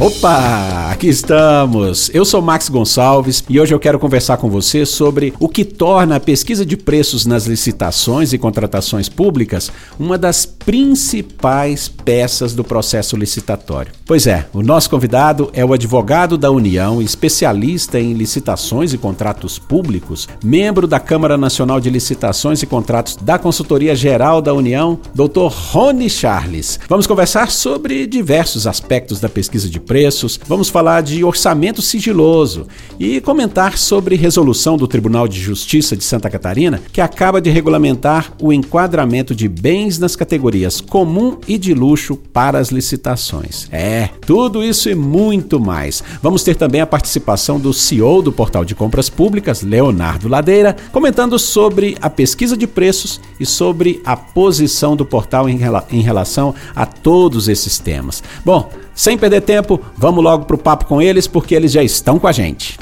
Opa, aqui estamos. Eu sou Max Gonçalves e hoje eu quero conversar com você sobre o que torna a pesquisa de preços nas licitações e contratações públicas uma das principais peças do processo licitatório. Pois é, o nosso convidado é o advogado da União, especialista em licitações e contratos públicos, membro da Câmara Nacional de Licitações e Contratos da Consultoria Geral da União, Dr. Rony Charles. Vamos conversar sobre diversos aspectos da pesquisa de preços, vamos falar de orçamento sigiloso e comentar sobre resolução do Tribunal de Justiça de Santa Catarina que acaba de regulamentar o enquadramento de bens nas categorias comum e de luxo para as licitações. É, tudo isso e muito mais. Vamos ter também a participação do CEO do Portal de Compras Públicas, Leonardo Ladeira, comentando sobre a pesquisa de preços e sobre a posição do portal em, rela em relação a todos esses temas. Bom, sem perder tempo, vamos logo para o papo com eles, porque eles já estão com a gente.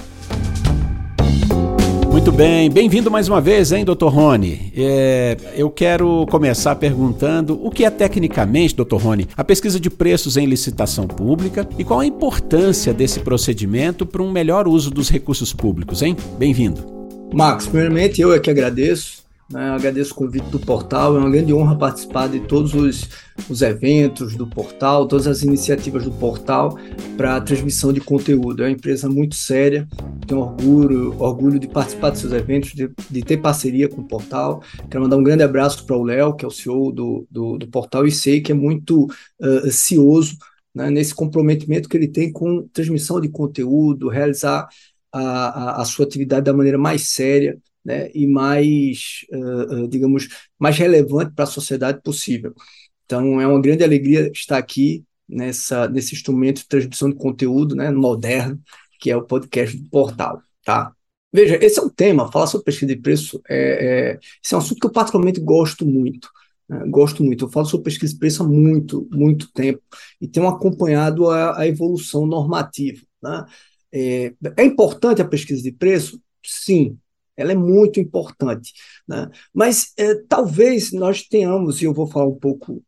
Muito bem, bem-vindo mais uma vez, hein, doutor Rony? É, eu quero começar perguntando o que é tecnicamente, doutor Rony, a pesquisa de preços em licitação pública e qual a importância desse procedimento para um melhor uso dos recursos públicos, hein? Bem-vindo. Max, primeiramente eu é que agradeço né? Agradeço o convite do portal, é uma grande honra participar de todos os, os eventos do portal, todas as iniciativas do portal para a transmissão de conteúdo. É uma empresa muito séria, tenho orgulho, orgulho de participar desses eventos, de, de ter parceria com o portal. Quero mandar um grande abraço para o Léo, que é o CEO do, do, do, portal, e sei que é muito uh, cioso né, nesse comprometimento que ele tem com transmissão de conteúdo, realizar a, a, a sua atividade da maneira mais séria né, e mais, uh, digamos, mais relevante para a sociedade possível. Então, é uma grande alegria estar aqui nessa, nesse instrumento de transmissão de conteúdo né, moderno, que é o podcast do Portal. Tá? Veja, esse é um tema, falar sobre pesquisa de preço, é, é, esse é um assunto que eu particularmente gosto muito. Né, gosto muito, eu falo sobre pesquisa de preço há muito, muito tempo e tenho acompanhado a, a evolução normativa. Né? É, é importante a pesquisa de preço? Sim, ela é muito importante. Né? Mas é, talvez nós tenhamos, e eu vou falar um pouco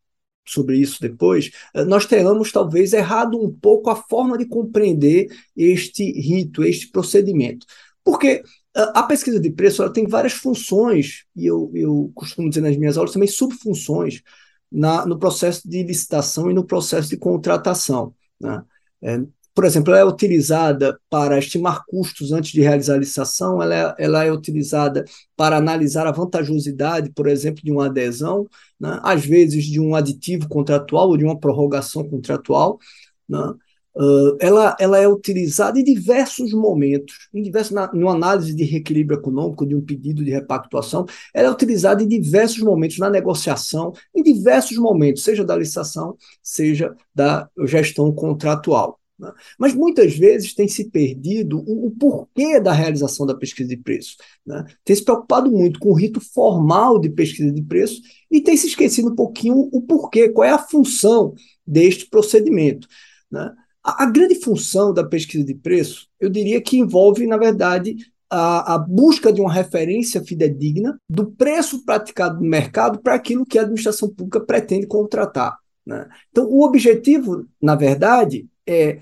sobre isso depois, é, nós tenhamos talvez errado um pouco a forma de compreender este rito, este procedimento. Porque é, a pesquisa de preço ela tem várias funções, e eu, eu costumo dizer nas minhas aulas também subfunções, na, no processo de licitação e no processo de contratação. Né? É, por exemplo, ela é utilizada para estimar custos antes de realizar a licitação, ela é, ela é utilizada para analisar a vantajosidade, por exemplo, de uma adesão, né? às vezes de um aditivo contratual ou de uma prorrogação contratual. Né? Uh, ela, ela é utilizada em diversos momentos, em diversos, na, numa análise de reequilíbrio econômico, de um pedido de repactuação, ela é utilizada em diversos momentos, na negociação, em diversos momentos, seja da licitação, seja da gestão contratual. Né? Mas muitas vezes tem se perdido o, o, porquê da realização da pesquisa de preço. Né? Tem se preocupado muito com o rito formal de pesquisa de preço e tem se esquecido um pouquinho o porquê, qual é a função deste procedimento. Né? A, a, grande função da pesquisa de preço, eu diria que envolve, na verdade, a, a, busca de uma referência fidedigna do preço praticado no mercado para aquilo que a administração pública pretende contratar. Né? Então, o objetivo, na verdade, é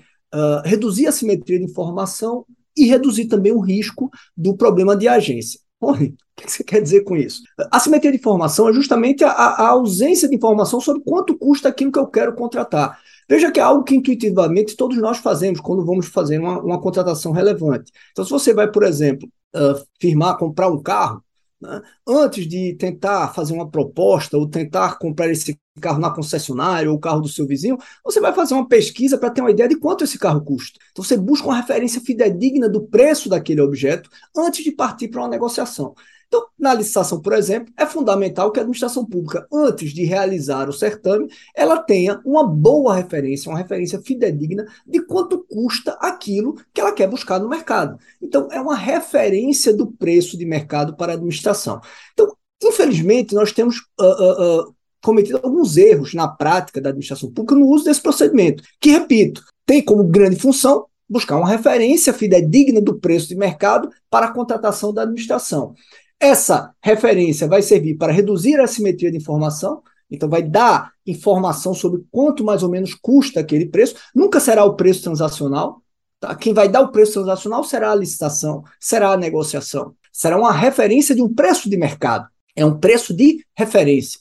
reduzir a simetria de informação e reduzir também o risco do problema de agência. O que você quer dizer com isso? A simetria de informação é justamente a, a, ausência de informação sobre quanto custa aquilo que eu quero contratar. Veja que é algo que intuitivamente todos nós fazemos quando vamos fazer uma, uma contratação relevante. Então, se você vai, por exemplo, uh, firmar, comprar um carro, né? Antes de tentar fazer uma proposta ou tentar comprar esse carro na concessionária ou o carro do seu vizinho, você vai fazer uma pesquisa para ter uma ideia de quanto esse carro custa. Então você busca uma referência fidedigna do preço daquele objeto antes de partir para uma negociação. Então, na licitação, por exemplo, é fundamental que a administração pública, antes de realizar o certame, ela tenha uma boa referência, uma referência fidedigna de quanto custa aquilo que ela quer buscar no mercado. Então, é uma referência do preço de mercado para a administração. Então, infelizmente, nós temos uh, uh, uh, cometido alguns erros na prática da administração pública no uso desse procedimento, que, repito, tem como grande função buscar uma referência fidedigna do preço de mercado para a contratação da administração. Essa referência vai servir para reduzir a assimetria de informação, então vai dar informação sobre quanto mais ou menos custa aquele preço. Nunca será o preço transacional. Tá? Quem vai dar o preço transacional será a licitação, será a negociação. Será uma referência de um preço de mercado. É um preço de referência.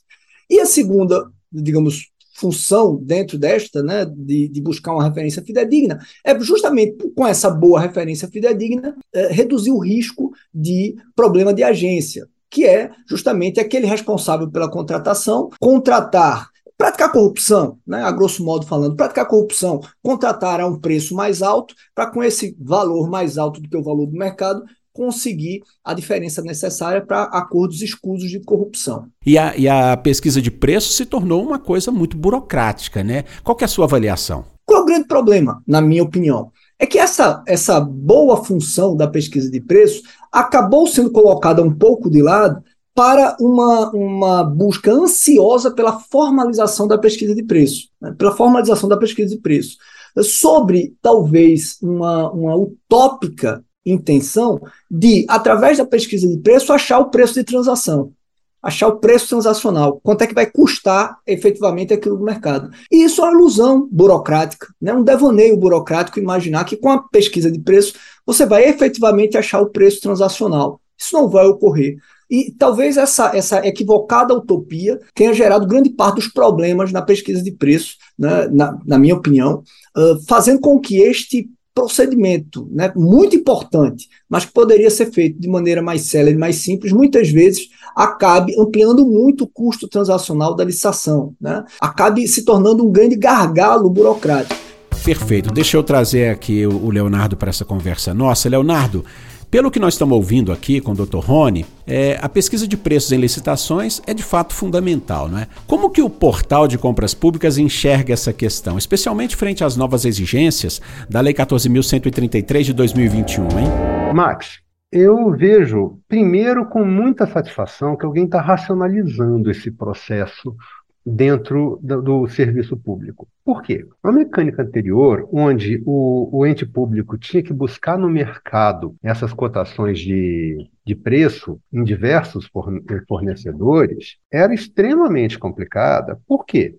E a segunda, digamos, função dentro desta, né, de, de, buscar uma referência fidedigna, é justamente com essa boa referência fidedigna é, reduzir o risco de problema de agência, que é justamente aquele responsável pela contratação contratar praticar corrupção, né, a grosso modo falando, praticar corrupção, contratar a um preço mais alto, para com esse valor mais alto do que o valor do mercado, conseguir a diferença necessária para acordos escusos de corrupção. E a, e a pesquisa de preço se tornou uma coisa muito burocrática, né? Qual é a sua avaliação? Qual é o grande problema, na minha opinião? É que essa, essa boa função da pesquisa de preço acabou sendo colocada um pouco de lado para uma, uma busca ansiosa pela formalização da pesquisa de preço, né? pela formalização da pesquisa de preço, sobre talvez uma, uma utópica intenção de, através da pesquisa de preço, achar o preço de transação, achar o preço transacional, quanto é que vai custar efetivamente aquilo do mercado. E isso é uma ilusão burocrática, né? um devaneio burocrático imaginar que com a pesquisa de preço você vai efetivamente achar o preço transacional. Isso não vai ocorrer. E talvez essa, essa equivocada utopia tenha gerado grande parte dos problemas na pesquisa de preço, né, na, na minha opinião, uh, fazendo com que este procedimento né, muito importante, mas que poderia ser feito de maneira mais célere, mais simples, muitas vezes acabe ampliando muito o custo transacional da licitação, né? acabe se tornando um grande gargalo burocrático. Perfeito. Deixa eu trazer aqui o Leonardo para essa conversa nossa. Leonardo, pelo que nós estamos ouvindo aqui com o Dr. Rony, é, a pesquisa de preços em licitações é de fato fundamental, não é? Como que o portal de compras públicas enxerga essa questão, especialmente frente às novas exigências da Lei 14.133 de 2021, hein? Max, eu vejo, primeiro, com muita satisfação que alguém está racionalizando esse processo dentro do, serviço público. Por quê? A mecânica anterior, onde o, o, ente público tinha que buscar no mercado essas cotações de, de preço em diversos fornecedores, era extremamente complicada. Por quê?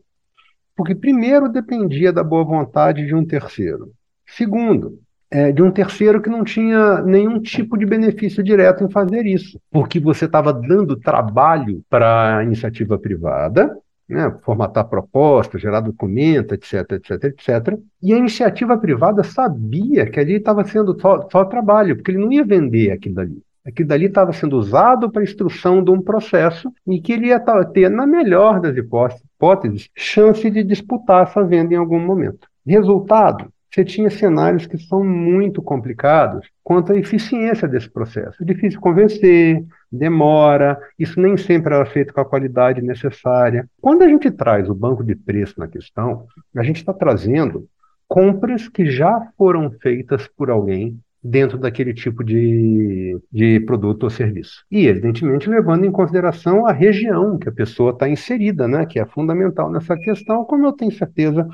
Porque, primeiro, dependia da boa vontade de um terceiro. Segundo, é, de um terceiro que não tinha nenhum tipo de benefício direto em fazer isso, porque você estava dando trabalho para a iniciativa privada né, formatar proposta, gerar documento, etc, etc, etc. E a iniciativa privada sabia que ali estava sendo só, só trabalho, porque ele não ia vender aquilo dali. Aquilo dali estava sendo usado para instrução de um processo e que ele ia ter, na melhor das hipóteses, chance de disputar essa venda em algum momento. Resultado, você tinha cenários que são muito complicados quanto à eficiência desse processo. É difícil convencer, demora, isso nem sempre era feito com a qualidade necessária. Quando a gente traz o banco de preço na questão, a gente está trazendo compras que já foram feitas por alguém dentro daquele tipo de, de produto ou serviço. E, evidentemente, levando em consideração a região que a pessoa está inserida, né, que é fundamental nessa questão, como eu tenho certeza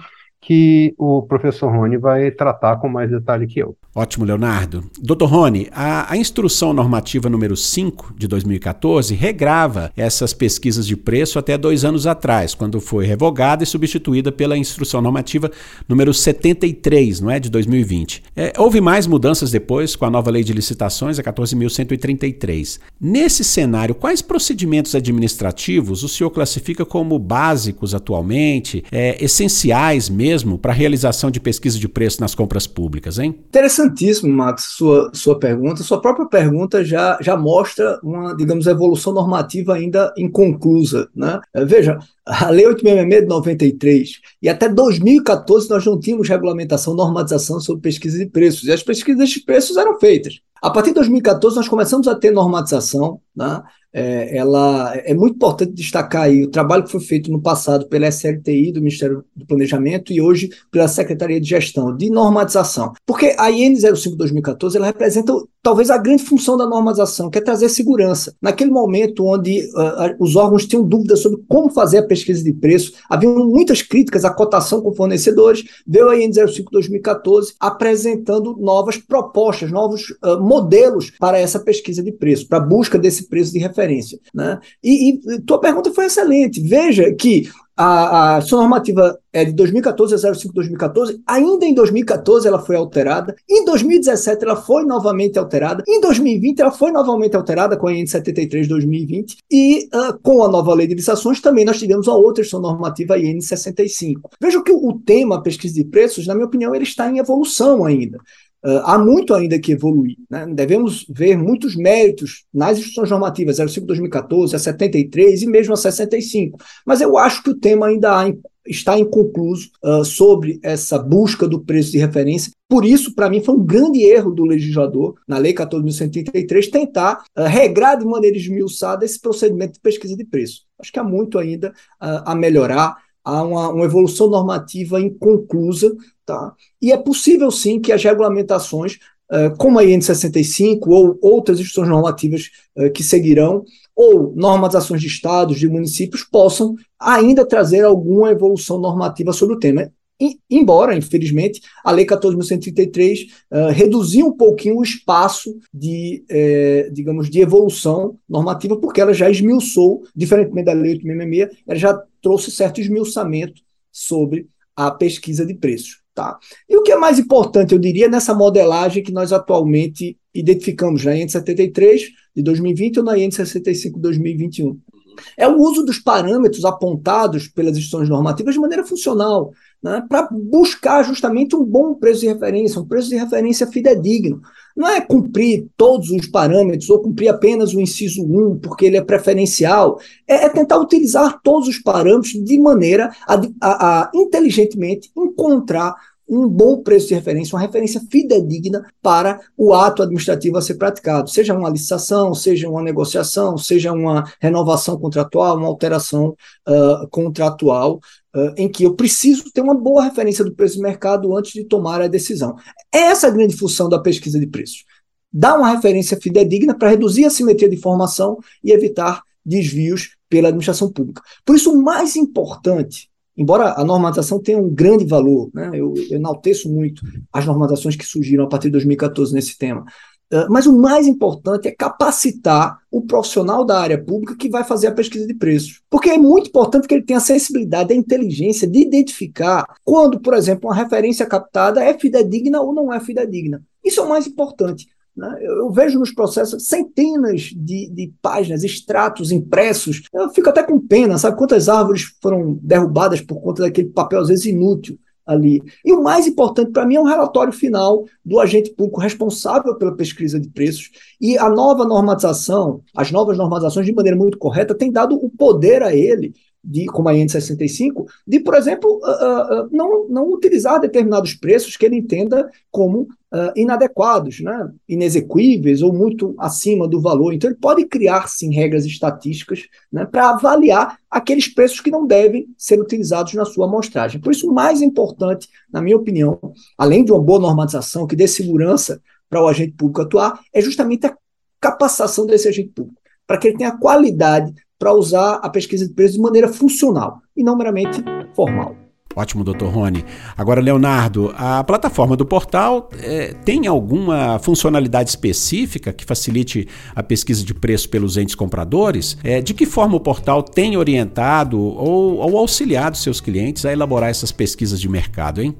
que o professor Rony vai tratar com mais detalhe que eu. Ótimo, Leonardo. Doutor Rony, a, a, instrução normativa número 5 de 2014 regrava essas pesquisas de preço até dois anos atrás, quando foi revogada e substituída pela instrução normativa número 73, não é, de 2020. É, houve mais mudanças depois com a nova lei de licitações, a 14.133. Nesse cenário, quais procedimentos administrativos o senhor classifica como básicos atualmente, é, essenciais mesmo para a realização de pesquisa de preço nas compras públicas, hein? Interessantíssimo, Max, sua, sua pergunta. Sua própria pergunta já, já mostra uma, digamos, evolução normativa ainda inconclusa. Né? É, veja, a Lei 866 de 93 e até 2014 nós não tínhamos regulamentação, normatização sobre pesquisa de preços. E as pesquisas de preços eram feitas. A partir de 2014 nós começamos a ter normatização, né? é, ela é muito importante destacar aí o trabalho que foi feito no passado pela SLTI, do Ministério do Planejamento, e hoje pela Secretaria de Gestão, de normatização. Porque a IN 05 2014 ela representa talvez a grande função da normalização, que é trazer segurança. Naquele momento onde uh, os órgãos tinham dúvidas sobre como fazer a pesquisa de preço, havia muitas críticas à cotação com fornecedores, veio a IN 05 2014 apresentando novas propostas, novos uh, modelos para essa pesquisa de preço, para a busca desse preço de referência. Né? E, e tua pergunta foi excelente. Veja que a, a sua normativa é de 2014 a 05 2014. Ainda em 2014 ela foi alterada. Em 2017 ela foi novamente alterada. Em 2020 ela foi novamente alterada com a IN 73 2020. E uh, com a nova lei de licitações também nós tivemos a outra edição normativa a IN 65. Veja que o, o tema pesquisa de preços, na minha opinião, ele está em evolução ainda. Uh, há muito ainda que evoluir. Né? Devemos ver muitos méritos nas instituições normativas 05 2014, a 73 e mesmo a 65. Mas eu acho que o tema ainda há, está inconcluso uh, sobre essa busca do preço de referência. Por isso, para mim, foi um grande erro do legislador, na Lei 14.133, tentar uh, regrar de maneira esmiuçada esse procedimento de pesquisa de preço. Acho que há muito ainda a melhorar há uma, uma, evolução normativa inconclusa, tá? e é possível sim que as regulamentações, uh, como a IN 65 ou outras instituições normativas uh, que seguirão, ou normatizações de estados, de municípios, possam ainda trazer alguma evolução normativa sobre o tema. Embora, infelizmente, a Lei 14.133 uh, eh, reduziu um pouquinho o espaço de, eh, digamos, de evolução normativa, porque ela já esmiuçou, diferentemente da Lei 8.66, ela já trouxe certo esmiuçamento sobre a pesquisa de preços. Tá? E o que é mais importante, eu diria, nessa modelagem que nós atualmente identificamos na IN 73 de 2020 ou na IN 65 de 2021? É o uso dos parâmetros apontados pelas instituições normativas de maneira funcional, né, para buscar justamente um bom preço de referência, um preço de referência fidedigno. Não é cumprir todos os parâmetros ou cumprir apenas o inciso 1, porque ele é preferencial. É, é tentar utilizar todos os parâmetros de maneira a, a, a inteligentemente encontrar um bom preço de referência, uma referência fidedigna para o ato administrativo a ser praticado, seja uma licitação, seja uma negociação, seja uma renovação contratual, uma alteração uh, contratual, uh, em que eu preciso ter uma boa referência do preço de mercado antes de tomar a decisão. É essa a grande função da pesquisa de preços. Dar uma referência fidedigna para reduzir a simetria de informação e evitar desvios pela administração pública. Por isso, o mais importante embora a normatização tenha um grande valor, né, eu, eu enalteço muito as normatizações que surgiram a partir de 2014 nesse tema, uh, mas o mais importante é capacitar o profissional da área pública que vai fazer a pesquisa de preços. Porque é muito importante que ele tenha a sensibilidade, a inteligência de identificar quando, por exemplo, uma referência captada é fidedigna ou não é fidedigna. Isso é o mais importante. Né? Eu vejo nos processos centenas de, de, páginas, extratos impressos. Eu fico até com pena, sabe quantas árvores foram derrubadas por conta daquele papel, às vezes inútil ali. E o mais importante para mim é um relatório final do agente público responsável pela pesquisa de preços. E a nova normatização, as novas normatizações, de maneira muito correta, tem dado o poder a ele de, como a IN65, de, por exemplo, uh, uh, não, não utilizar determinados preços que ele entenda como uh, inadequados, né? inexequíveis ou muito acima do valor. Então, ele pode criar, sim, regras estatísticas né, para avaliar aqueles preços que não devem ser utilizados na sua amostragem. Por isso, o mais importante, na minha opinião, além de uma boa normatização que dê segurança para o agente público atuar, é justamente a capacitação desse agente público, para que ele tenha qualidade para usar a pesquisa de preços de maneira funcional e não meramente formal. Ótimo, doutor Rony. Agora, Leonardo, a plataforma do portal é, tem alguma funcionalidade específica que facilite a pesquisa de preço pelos entes compradores? É, de que forma o portal tem orientado ou, ou auxiliado seus clientes a elaborar essas pesquisas de mercado, hein?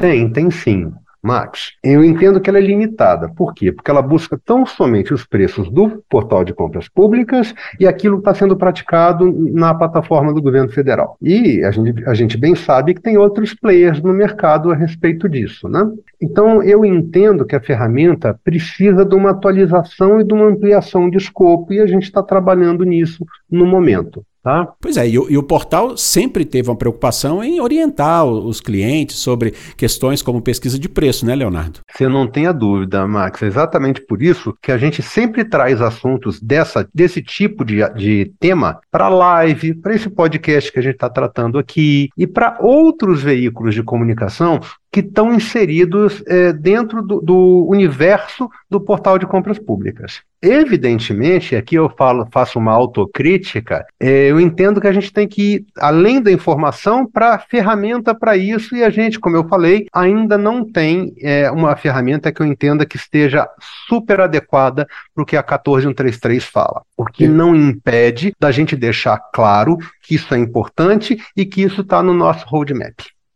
Tem, tem sim. Max, eu entendo que ela é limitada. Por quê? Porque ela busca tão somente os preços do portal de compras públicas e aquilo está sendo praticado na plataforma do governo federal. E a gente, a gente bem sabe que tem outros players no mercado a respeito disso, né? Então, eu entendo que a ferramenta precisa de uma atualização e de uma ampliação de escopo, e a gente está trabalhando nisso no momento. Tá? Pois é, e o, e o, portal sempre teve uma preocupação em orientar os clientes sobre questões como pesquisa de preço, né, Leonardo? Você não tenha dúvida, Max. É exatamente por isso que a gente sempre traz assuntos dessa, desse tipo de, de tema para live, para esse podcast que a gente está tratando aqui e para outros veículos de comunicação que estão inseridos é, dentro do, do, universo do portal de compras públicas. Evidentemente, aqui eu falo, faço uma autocrítica, é, eu entendo que a gente tem que ir além da informação para ferramenta para isso, e a gente, como eu falei, ainda não tem é, uma ferramenta que eu entenda que esteja super adequada para o que a 14133 fala. O que não impede da gente deixar claro que isso é importante e que isso está no nosso roadmap.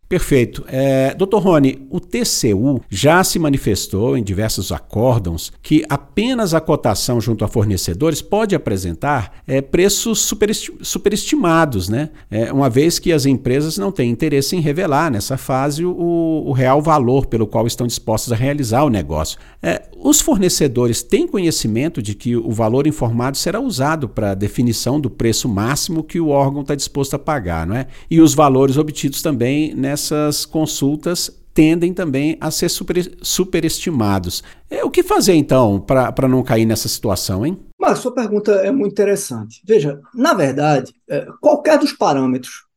Perfeito. É, Dr. Rony, o TCU já se manifestou em diversos acórdãos que apenas a cotação junto a fornecedores pode apresentar é, preços superesti superestimados, né? É, uma vez que as empresas não têm interesse em revelar nessa fase o, o real valor pelo qual estão dispostas a realizar o negócio. É, os fornecedores têm conhecimento de que o valor informado será usado para a definição do preço máximo que o órgão está disposto a pagar, não é? E os valores obtidos também nessa essas consultas tendem também a ser super, superestimados. É, o que fazer então para não cair nessa situação, hein? Mas sua pergunta é muito interessante. Veja, na verdade, é, qualquer dos parâmetros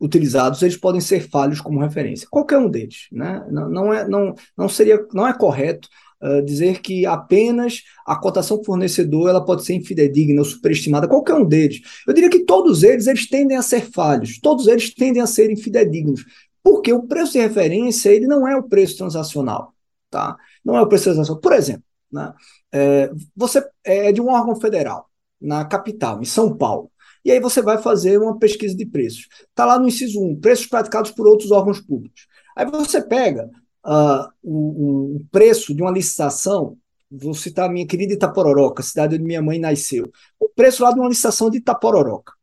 utilizados eles podem ser falhos como referência. Qualquer um deles, né? Não, não é não, não seria não é correto uh, dizer que apenas a cotação fornecedor ela pode ser infidedigna ou superestimada. Qualquer um deles. Eu diria que todos eles eles tendem a ser falhos. Todos eles tendem a ser infidedignos. Porque o preço de referência ele não é o preço transacional. Tá? Não é o preço transacional. Por exemplo, né, é, você é de um órgão federal, na capital, em São Paulo. E aí você vai fazer uma pesquisa de preços. Está lá no inciso 1, preços praticados por outros órgãos públicos. Aí você pega uh, o, o, preço de uma licitação, vou citar a minha querida Itapororoca, cidade onde minha mãe nasceu. O preço lá de uma licitação de Itapororoca,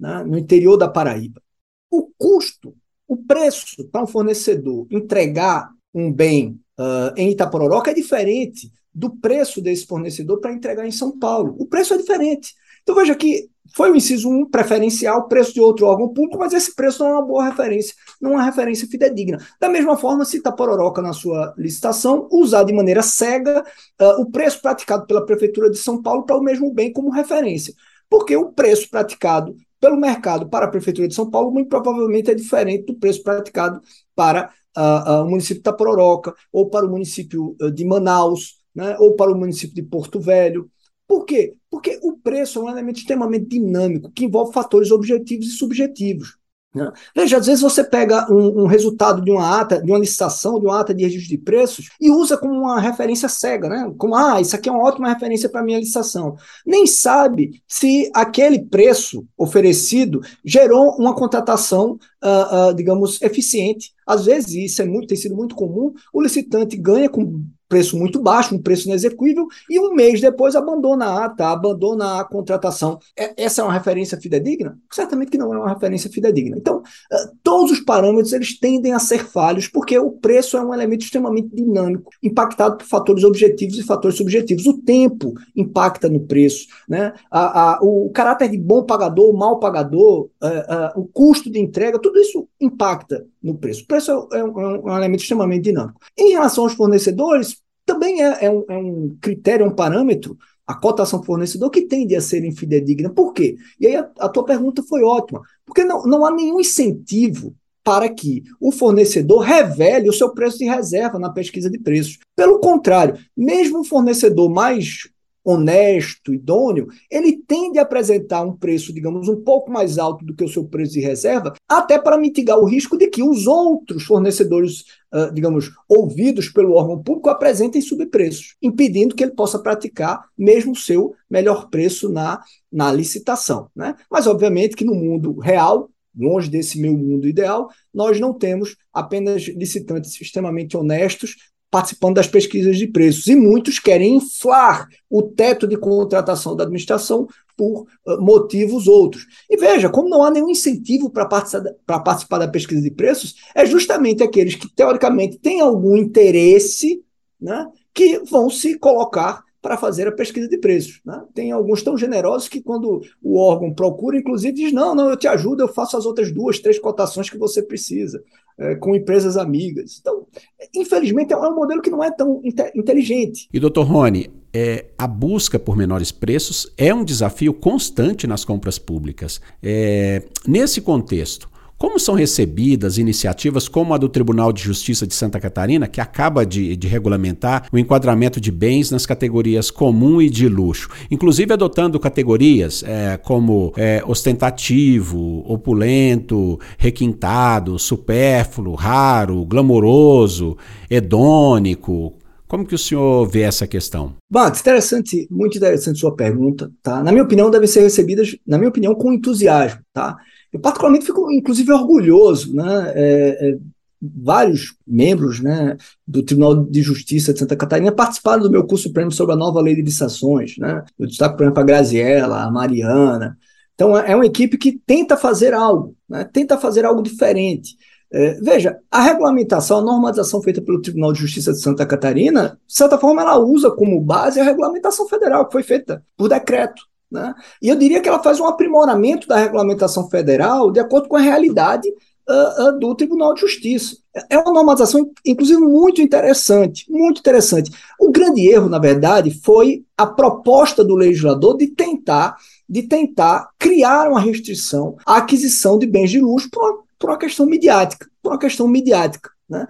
né, no interior da Paraíba. O custo o preço para um fornecedor entregar um bem uh, em Itapororoca é diferente do preço desse fornecedor para entregar em São Paulo. O preço é diferente. Então veja que foi o inciso 1 preferencial, preço de outro órgão público, mas esse preço não é uma boa referência, não é uma referência fidedigna. Da mesma forma, se Itapororoca na sua licitação usar de maneira cega uh, o preço praticado pela Prefeitura de São Paulo para o mesmo bem como referência. Porque o preço praticado pelo mercado para a Prefeitura de São Paulo, muito provavelmente é diferente do preço praticado para uh, uh, o município de Itapororoca, ou para o município uh, de Manaus, né, ou para o município de Porto Velho. Por quê? Porque o preço é um elemento extremamente dinâmico, que envolve fatores objetivos e subjetivos. Né? Veja, às vezes você pega um, um, resultado de uma ata, de uma licitação, de uma ata de registro de preços e usa como uma referência cega, né? Como, ah, isso aqui é uma ótima referência para minha licitação. Nem sabe se aquele preço oferecido gerou uma contratação, uh, uh, digamos, eficiente. Às vezes, isso é muito, tem sido muito comum, o licitante ganha com preço muito baixo, um preço inexequível, e um mês depois abandona a ata, abandona a contratação. É, essa é uma referência fidedigna? Certamente que não é uma referência fidedigna. Então, uh, todos os parâmetros eles tendem a ser falhos, porque o preço é um elemento extremamente dinâmico, impactado por fatores objetivos e fatores subjetivos. O tempo impacta no preço, né? a, a, o caráter de bom pagador, mal pagador, uh, uh, o custo de entrega, tudo isso impacta no preço. O preço é, é, um, é um elemento extremamente dinâmico. Em relação aos fornecedores, também é, é, um, é um critério, é um parâmetro, a cotação fornecedor que tende a ser infidedigna. Por quê? E aí a, a tua pergunta foi ótima. Porque não, não há nenhum incentivo para que o fornecedor revele o seu preço de reserva na pesquisa de preços. Pelo contrário, mesmo o fornecedor mais honesto, idôneo, ele tende a apresentar um preço, digamos, um pouco mais alto do que o seu preço de reserva, até para mitigar o risco de que os outros fornecedores, uh, digamos, ouvidos pelo órgão público apresentem subpreços, impedindo que ele possa praticar mesmo o seu melhor preço na, na licitação. Né? Mas, obviamente, que no mundo real, longe desse meu mundo ideal, nós não temos apenas licitantes extremamente honestos participando das pesquisas de preços. E muitos querem inflar o teto de contratação da administração por uh, motivos outros. E veja, como não há nenhum incentivo para participar, participar da pesquisa de preços, é justamente aqueles que, teoricamente, têm algum interesse né, que vão se colocar para fazer a pesquisa de preços. Né? Tem alguns tão generosos que, quando o órgão procura, inclusive, diz: não, não, eu te ajudo, eu faço as outras duas, três cotações que você precisa, é, com empresas amigas. Então, infelizmente, é um modelo que não é tão inteligente. E, doutor Rony, é, a busca por menores preços é um desafio constante nas compras públicas. É, nesse contexto, Como são recebidas iniciativas como a do Tribunal de Justiça de Santa Catarina, que acaba de, de regulamentar o enquadramento de bens nas categorias comum e de luxo, inclusive adotando categorias é, como é, ostentativo, opulento, requintado, supérfluo, raro, glamouroso, hedônico? Como que o senhor vê essa questão? Max, interessante, muito interessante sua pergunta, tá? Na minha opinião, devem ser recebidas, na minha opinião, com entusiasmo, tá? Eu particularmente fico, inclusive, orgulhoso, né? É, é, vários membros né, do Tribunal de Justiça de Santa Catarina participaram do meu curso supremo sobre a nova lei de licitações. Né? Eu destaco, por exemplo, a Graziella, a Mariana. Então, é uma equipe que tenta fazer algo, né? tenta fazer algo diferente. É, veja, a regulamentação, a normalização feita pelo Tribunal de Justiça de Santa Catarina, de certa forma, ela usa como base a regulamentação federal, que foi feita por decreto. Né? E eu diria que ela faz um aprimoramento da regulamentação federal de acordo com a realidade uh, uh, do Tribunal de Justiça. É uma normalização, inclusive, muito interessante, muito interessante. O grande erro, na verdade, foi a proposta do legislador de tentar, de tentar criar uma restrição à aquisição de bens de luxo por uma, por uma questão midiática, por uma questão midiática. Né?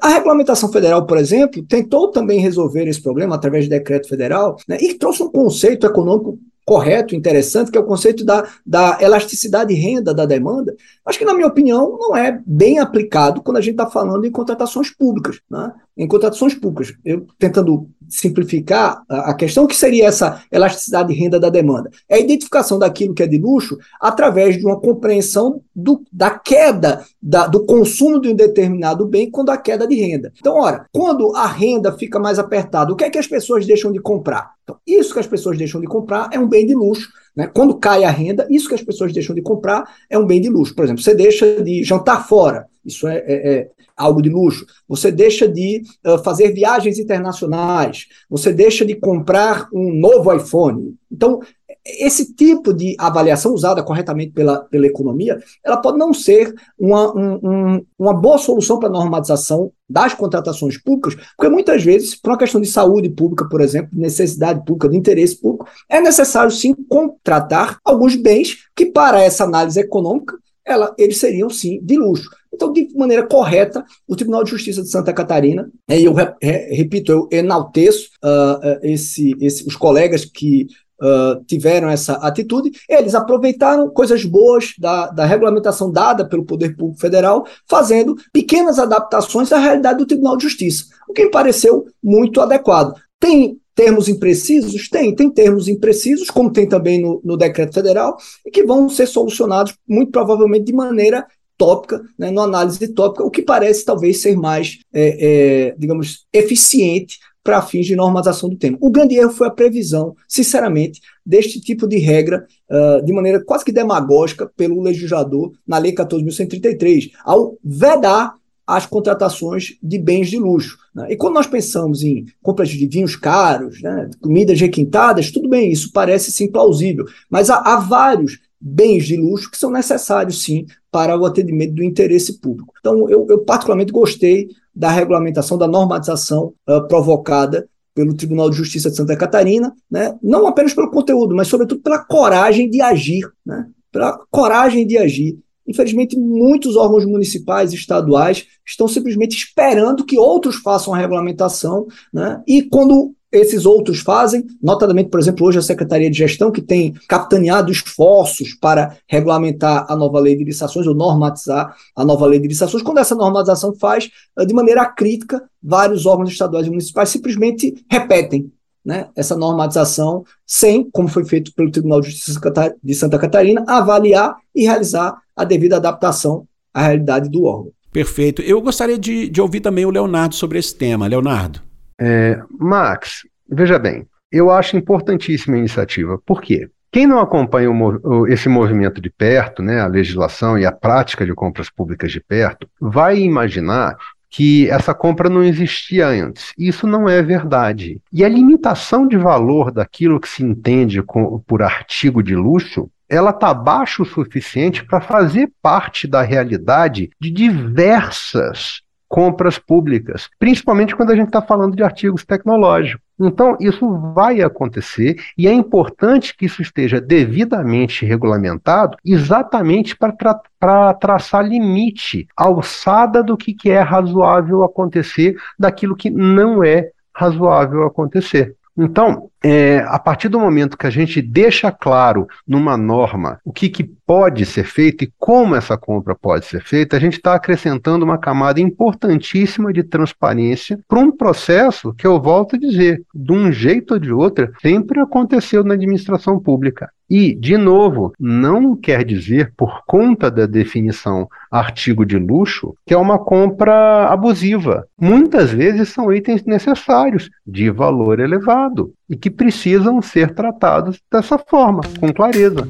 A regulamentação federal, por exemplo, tentou também resolver esse problema através de decreto federal né, e trouxe um conceito econômico correto, interessante, que é o conceito da, da elasticidade de renda da demanda, acho que, na minha opinião, não é bem aplicado quando a gente está falando em contratações públicas. Né? Em contratações públicas, eu tentando simplificar a questão, que seria essa elasticidade de renda da demanda? É a identificação daquilo que é de luxo através de uma compreensão do, da queda da, do consumo de um determinado bem quando há queda de renda. Então, ora, quando a renda fica mais apertada, o que é que as pessoas deixam de comprar? Então, isso que as pessoas deixam de comprar é um bem de luxo. Né? Quando cai a renda, isso que as pessoas deixam de comprar é um bem de luxo. Por exemplo, você deixa de jantar fora, isso é, é, é algo de luxo. Você deixa de uh, fazer viagens internacionais, você deixa de comprar um novo iPhone. Então, esse tipo de avaliação usada corretamente pela, pela economia, ela pode não ser uma, um, um, uma boa solução para a normalização das contratações públicas, porque muitas vezes, por uma questão de saúde pública, por exemplo, de necessidade pública, de interesse público, é necessário sim contratar alguns bens que, para essa análise econômica, ela, eles seriam sim de luxo. Então, de maneira correta, o Tribunal de Justiça de Santa Catarina, e eu re, re, repito, eu enalteço uh, esse, esse, os colegas que uh, tiveram essa atitude, eles aproveitaram coisas boas da, da regulamentação dada pelo Poder Público Federal, fazendo pequenas adaptações à realidade do Tribunal de Justiça, o que me pareceu muito adequado. Tem termos imprecisos? Tem, tem termos imprecisos, como tem também no, no decreto federal, e que vão ser solucionados muito provavelmente de maneira tópica, né, no análise tópica, o que parece talvez ser mais, é, é, digamos, eficiente para fins de normalização do tema. O grande erro foi a previsão, sinceramente, deste tipo de regra, uh, de maneira quase que demagógica, pelo legislador na Lei 14.133, ao vedar as contratações de bens de luxo. Né? E quando nós pensamos em compras de vinhos caros, né, comidas requintadas, tudo bem, isso parece sim plausível, mas há, há vários bens de luxo que são necessários sim para o atendimento do interesse público. Então, eu, eu particularmente gostei da regulamentação, da normatização uh, provocada pelo Tribunal de Justiça de Santa Catarina, né? não apenas pelo conteúdo, mas sobretudo pela coragem de agir, né? pela coragem de agir. Infelizmente, muitos órgãos municipais e estaduais estão simplesmente esperando que outros façam a regulamentação, né? e quando esses outros fazem, notadamente, por exemplo, hoje a Secretaria de Gestão, que tem capitaneado esforços para regulamentar a nova lei de licitações, ou normatizar a nova lei de licitações, quando essa normatização faz eh, de maneira crítica, vários órgãos estaduais e municipais simplesmente repetem né, essa normatização sem, como foi feito pelo Tribunal de Justiça de Santa Catarina, avaliar e realizar a devida adaptação à realidade do órgão. Perfeito. Eu gostaria de, de ouvir também o Leonardo sobre esse tema. Leonardo. É, Max, veja bem, eu acho importantíssima a iniciativa. Por quê? Quem não acompanha o, esse movimento de perto, né, a legislação e a prática de compras públicas de perto, vai imaginar que essa compra não existia antes. Isso não é verdade. E a limitação de valor daquilo que se entende com, por artigo de luxo ela está baixa o suficiente para fazer parte da realidade de diversas compras públicas, principalmente quando a gente está falando de artigos tecnológicos. Então, isso vai acontecer e é importante que isso esteja devidamente regulamentado, exatamente para tra traçar limite, alçada do que, que é razoável acontecer, daquilo que não é razoável acontecer. Então, é, a partir do momento que a gente deixa claro numa norma o que, que pode ser feito e como essa compra pode ser feita, a gente está acrescentando uma camada importantíssima de transparência para um processo que eu volto a dizer, de um jeito ou de outro, sempre aconteceu na administração pública. E, de novo, não quer dizer, por conta da definição artigo de luxo, que é uma compra abusiva. Muitas vezes são itens necessários, de valor elevado, e que precisam ser tratados dessa forma, com clareza.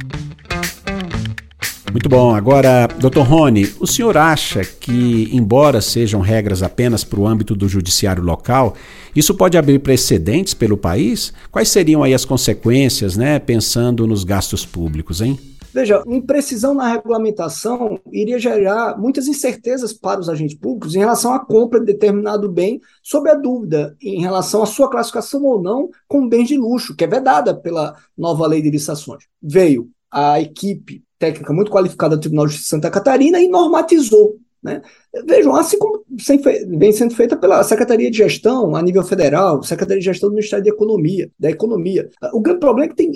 Muito bom. Agora, doutor Rony, o senhor acha que, embora sejam regras apenas para o âmbito do judiciário local, isso pode abrir precedentes pelo país? Quais seriam aí as consequências, né, pensando nos gastos públicos, hein? Veja, imprecisão na regulamentação iria gerar muitas incertezas para os agentes públicos em relação à compra de determinado bem, sob a dúvida em relação à sua classificação ou não como bens de luxo, que é vedada pela nova lei de licitações. Veio a equipe técnica muito qualificada do Tribunal de Justiça de Santa Catarina e normatizou né? Vejam, assim como vem sendo feita pela Secretaria de Gestão a nível federal, Secretaria de Gestão do Ministério da Economia, da Economia. O grande problema é que tem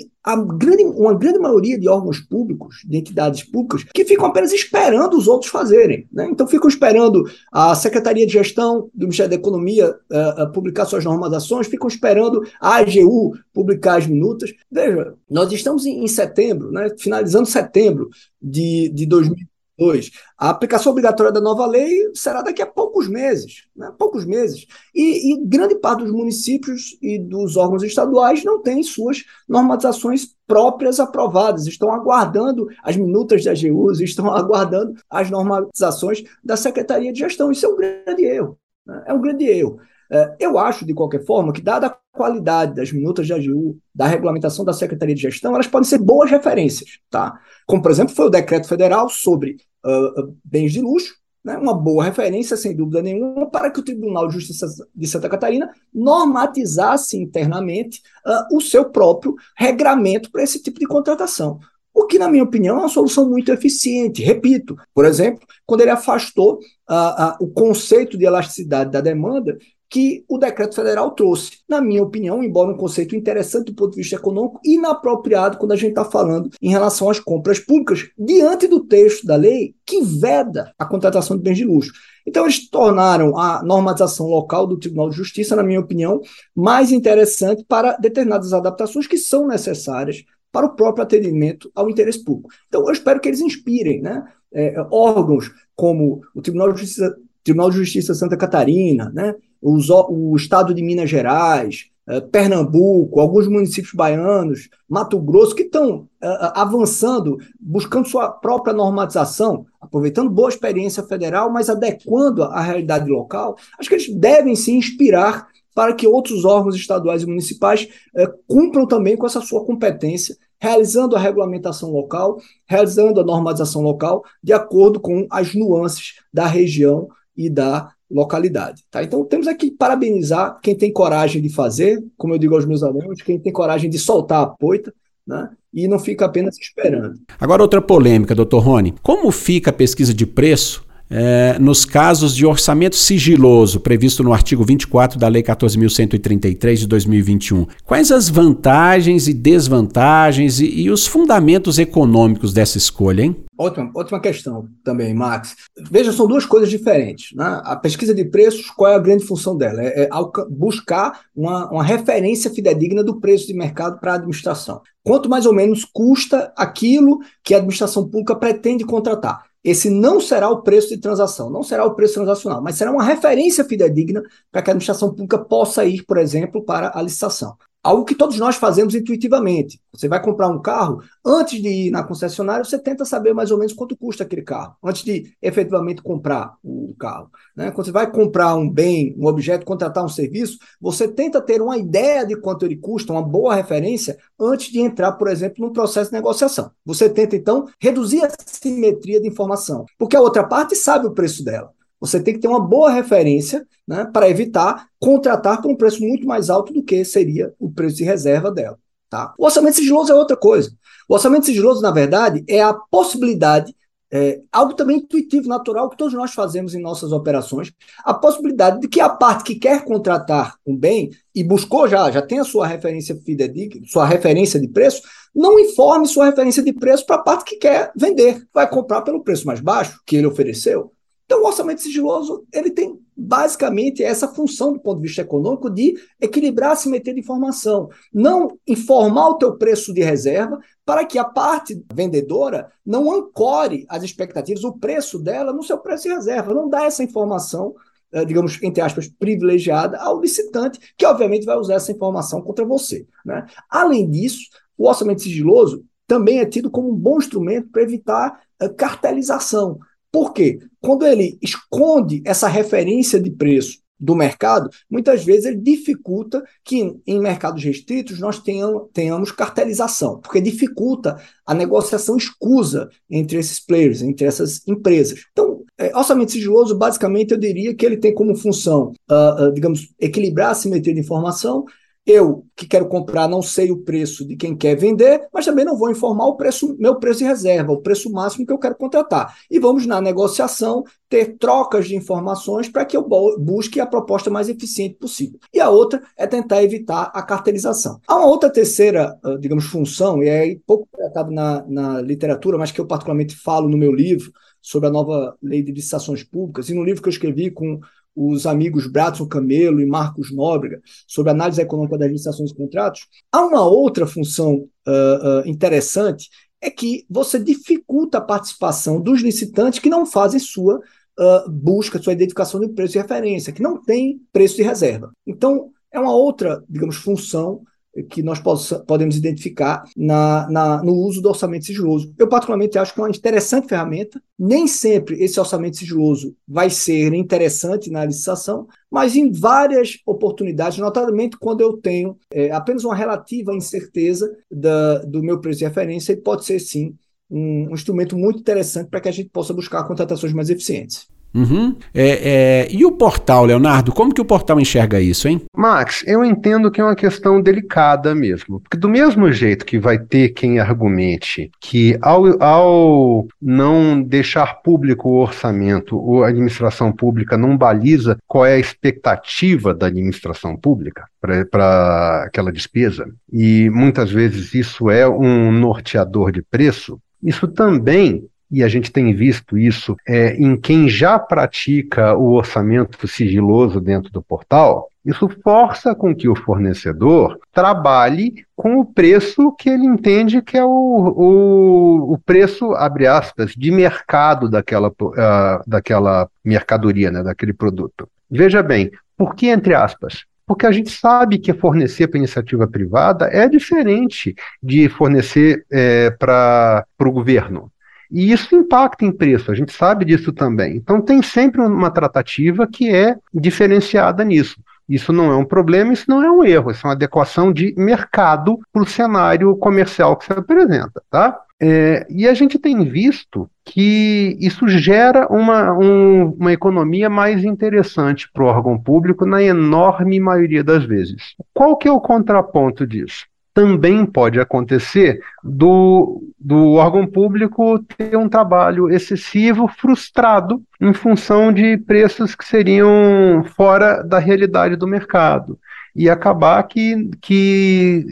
grande, uma grande maioria de órgãos públicos, de entidades públicas, que ficam apenas esperando os outros fazerem. Né? Então ficam esperando a Secretaria de Gestão do Ministério da Economia uh, publicar suas normatizações, ficam esperando a AGU publicar as minutas. Veja, nós estamos em, em setembro, né? finalizando setembro de, de 2020. Dois, a aplicação obrigatória da nova lei será daqui a poucos meses, né? poucos meses. E, e, grande parte dos municípios e dos órgãos estaduais não tem suas normatizações próprias aprovadas, estão aguardando as minutas da AGUs, estão aguardando as normatizações da Secretaria de Gestão. Isso é um grande erro. Né? É um grande erro. É, eu acho, de qualquer forma, que, dada a qualidade das minutas de AGU, da regulamentação da Secretaria de Gestão, elas podem ser boas referências, tá? Como, por exemplo, foi o decreto federal sobre uh, bens de luxo, né? uma boa referência, sem dúvida nenhuma, para que o Tribunal de Justiça de Santa Catarina normatizasse internamente uh, o seu próprio regramento para esse tipo de contratação. O que, na minha opinião, é uma solução muito eficiente. Repito, por exemplo, quando ele afastou uh, o conceito de elasticidade da demanda que o decreto federal trouxe. Na minha opinião, embora um conceito interessante do ponto de vista econômico, inapropriado quando a gente está falando em relação às compras públicas, diante do texto da lei que veda a contratação de bens de luxo. Então, eles tornaram a normatização local do Tribunal de Justiça, na minha opinião, mais interessante para determinadas adaptações que são necessárias para o próprio atendimento ao interesse público. Então, eu espero que eles inspirem né, é, órgãos como o Tribunal de Justiça Tribunal de Justiça Santa Catarina, né, os, o Estado de Minas Gerais, eh, Pernambuco, alguns municípios baianos, Mato Grosso, que estão eh, avançando, buscando sua própria normatização, aproveitando boa experiência federal, mas adequando à realidade local, acho que eles devem se inspirar para que outros órgãos estaduais e municipais eh, cumpram também com essa sua competência, realizando a regulamentação local, realizando a normatização local, de acordo com as nuances da região e da localidade. Tá? Então temos aqui que parabenizar quem tem coragem de fazer, como eu digo aos meus alunos, quem tem coragem de soltar a poita, né? e não fica apenas esperando. Agora outra polêmica, doutor Rony. Como fica a pesquisa de preço é, nos casos de orçamento sigiloso previsto no artigo 24 da Lei 14.133 de 2021. Quais as vantagens e desvantagens e, e, os fundamentos econômicos dessa escolha, hein? Ótima, ótima questão também, Max. Veja, são duas coisas diferentes. Né? A pesquisa de preços, qual é a grande função dela? É, é buscar uma, uma referência fidedigna do preço de mercado para a administração. Quanto mais ou menos custa aquilo que a administração pública pretende contratar esse não será o preço de transação, não será o preço transacional, mas será uma referência fidedigna para que a administração pública possa ir, por exemplo, para a licitação. Algo que todos nós fazemos intuitivamente. Você vai comprar um carro, antes de ir na concessionária, você tenta saber mais ou menos quanto custa aquele carro, antes de efetivamente comprar o carro. Né? Quando você vai comprar um bem, um objeto, contratar um serviço, você tenta ter uma ideia de quanto ele custa, uma boa referência, antes de entrar, por exemplo, num processo de negociação. Você tenta, então, reduzir a simetria de informação, porque a outra parte sabe o preço dela. Você tem que ter uma boa referência né, para evitar contratar por um preço muito mais alto do que seria o preço de reserva dela. Tá? O orçamento sigiloso é outra coisa. O orçamento sigiloso, na verdade, é a possibilidade, é, algo também intuitivo, natural, que todos nós fazemos em nossas operações, a possibilidade de que a parte que quer contratar um bem e buscou já, já tem a sua referência fidedigna, sua referência de preço, não informe sua referência de preço para a parte que quer vender. Vai comprar pelo preço mais baixo que ele ofereceu. Então, o orçamento sigiloso ele tem basicamente essa função do ponto de vista econômico de equilibrar a simetria de informação, não informar o teu preço de reserva para que a parte vendedora não ancore as expectativas, o preço dela no seu preço de reserva, não dá essa informação eh, digamos, entre aspas, privilegiada ao licitante, que obviamente vai usar essa informação contra você. Né? Além disso, o orçamento sigiloso também é tido como um bom instrumento para evitar uh, cartelização. Por quê? Quando ele esconde essa referência de preço do mercado, muitas vezes ele dificulta que em mercados restritos nós tenhamos, cartelização, porque dificulta a negociação escusa entre esses players, entre essas empresas. Então, é, orçamento sigiloso, basicamente, eu diria que ele tem como função, uh, uh, digamos, equilibrar a simetria de informação eu que quero comprar não sei o preço de quem quer vender, mas também não vou informar o preço, meu preço de reserva, o preço máximo que eu quero contratar. E vamos na negociação ter trocas de informações para que eu busque a proposta mais eficiente possível. E a outra é tentar evitar a cartelização. Há uma outra terceira, ah, digamos, função, e é pouco tratado na, na literatura, mas que eu particularmente falo no meu livro sobre a nova lei de licitações públicas, e no livro que eu escrevi com os amigos Bratson Camelo e Marcos Nóbrega, sobre análise econômica das licitações e contratos, há uma outra função uh, uh, interessante, é que você dificulta a participação dos licitantes que não fazem sua uh, busca, sua identificação de preço de referência, que não tem preço de reserva. Então, é uma outra, digamos, função que nós possa, podemos identificar na, na, no uso do orçamento sigiloso. Eu, particularmente, acho que é uma interessante ferramenta. Nem sempre esse orçamento sigiloso vai ser interessante na licitação, mas em várias oportunidades, notadamente quando eu tenho é, apenas uma relativa incerteza da, do meu preço de referência, ele pode ser, sim, um, um instrumento muito interessante para que a gente possa buscar contratações mais eficientes. Uhum. É, é, e o portal, Leonardo? Como que o portal enxerga isso, hein? Max, eu entendo que é uma questão delicada mesmo. Porque do mesmo jeito que vai ter quem argumente que ao, ao não deixar público o orçamento, a administração pública não baliza qual é a expectativa da administração pública para aquela despesa, e muitas vezes isso é um norteador de preço, isso também e a gente tem visto isso é, em quem já pratica o orçamento sigiloso dentro do portal, isso força com que o fornecedor trabalhe com o preço que ele entende que é o, o, o preço, abre aspas, de mercado daquela, uh, daquela mercadoria, né, daquele produto. Veja bem, por que entre aspas? Porque a gente sabe que fornecer para iniciativa privada é diferente de fornecer é, para o governo. E isso impacta em preço, a gente sabe disso também. Então tem sempre uma tratativa que é diferenciada nisso. Isso não é um problema, isso não é um erro, isso é uma adequação de mercado para o cenário comercial que se apresenta, tá? É, e a gente tem visto que isso gera uma, um, uma economia mais interessante para o órgão público na enorme maioria das vezes. Qual que é o contraponto disso? Também pode acontecer do, do órgão público ter um trabalho excessivo, frustrado, em função de preços que seriam fora da realidade do mercado. E acabar que, que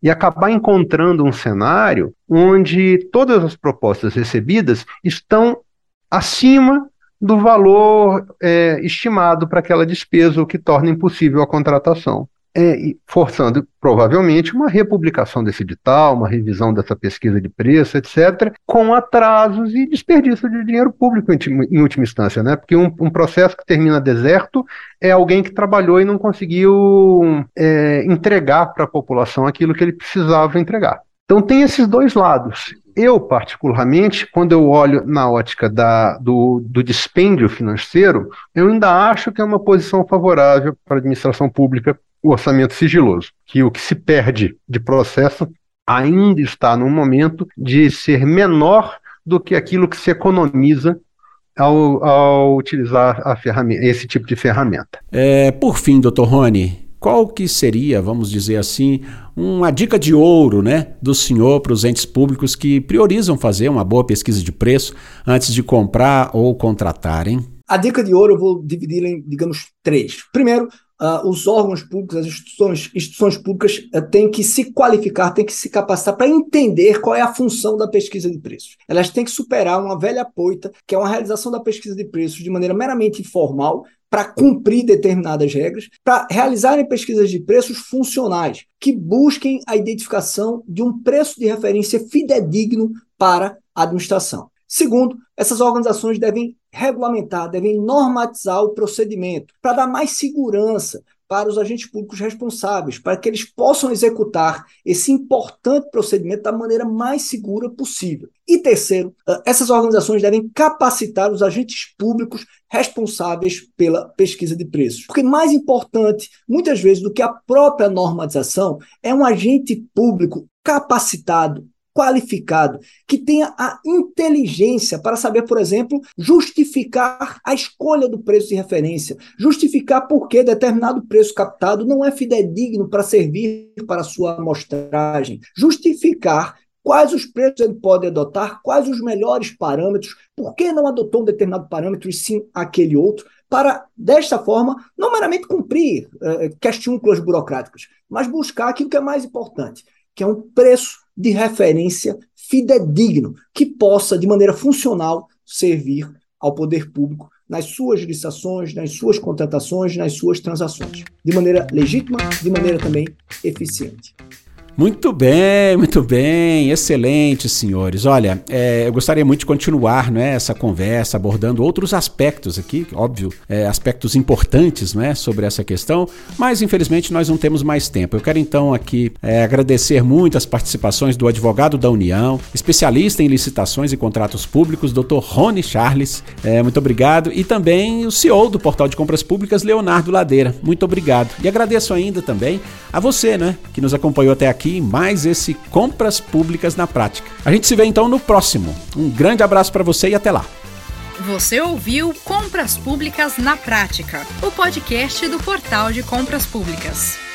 e acabar encontrando um cenário onde todas as propostas recebidas estão acima do valor é, estimado para aquela despesa, o que torna impossível a contratação é, forçando provavelmente uma republicação desse edital, uma revisão dessa pesquisa de preço, etc., com atrasos e desperdício de dinheiro público em, última instância, né? Porque um, um, processo que termina deserto é alguém que trabalhou e não conseguiu é, entregar para a população aquilo que ele precisava entregar. Então tem esses dois lados. Eu, particularmente, quando eu olho na ótica da, do, do dispêndio financeiro, eu ainda acho que é uma posição favorável para a administração pública o orçamento sigiloso, que o que se perde de processo ainda está no momento de ser menor do que aquilo que se economiza ao, ao utilizar a ferramenta, esse tipo de ferramenta. É, por fim, doutor Rony, qual que seria, vamos dizer assim, uma dica de ouro né, do senhor para os entes públicos que priorizam fazer uma boa pesquisa de preço antes de comprar ou contratar, hein? A dica de ouro eu vou dividir em, digamos, três. Primeiro, uh, os órgãos públicos, as instituições, instituições públicas uh, têm que se qualificar, têm que se capacitar para entender qual é a função da pesquisa de preços. Elas têm que superar uma velha poita, que é uma realização da pesquisa de preços de maneira meramente informal, para cumprir determinadas regras, para realizarem pesquisas de preços funcionais, que busquem a identificação de um preço de referência fidedigno para a administração. Segundo, essas organizações devem regulamentar, devem normatizar o procedimento para dar mais segurança para os agentes públicos responsáveis, para que eles possam executar esse importante procedimento da maneira mais segura possível. E terceiro, ah, essas organizações devem capacitar os agentes públicos responsáveis pela pesquisa de preços. Porque mais importante, muitas vezes, do que a própria normatização, é um agente público capacitado, qualificado, que tenha a inteligência para saber, por exemplo, justificar a escolha do preço de referência, justificar por que determinado preço captado não é fidedigno para servir para sua amostragem, justificar quais os preços ele pode adotar, quais os melhores parâmetros, por que não adotou um determinado parâmetro e sim aquele outro, para, desta forma, não meramente cumprir uh, questões burocráticas, mas buscar aquilo que é mais importante, que é um preço de referência fidedigno, que possa, de maneira funcional, servir ao poder público nas suas licitações, nas suas contratações, nas suas transações, de maneira legítima, de maneira também eficiente. Muito bem, muito bem, excelente, senhores. Olha, é, eu gostaria muito de continuar né, essa conversa abordando outros aspectos aqui, óbvio, é, aspectos importantes né, sobre essa questão, mas infelizmente nós não temos mais tempo. Eu quero então aqui é, agradecer muito as participações do advogado da União, especialista em licitações e contratos públicos, Dr. Rony Charles. É, muito obrigado. E também o CEO do Portal de Compras Públicas, Leonardo Ladeira. Muito obrigado. E agradeço ainda também a você, né, que nos acompanhou até aqui aqui mais esse Compras Públicas na Prática. A gente se vê então no próximo. Um grande abraço para você e até lá. Você ouviu Compras Públicas na Prática, o podcast do Portal de Compras Públicas.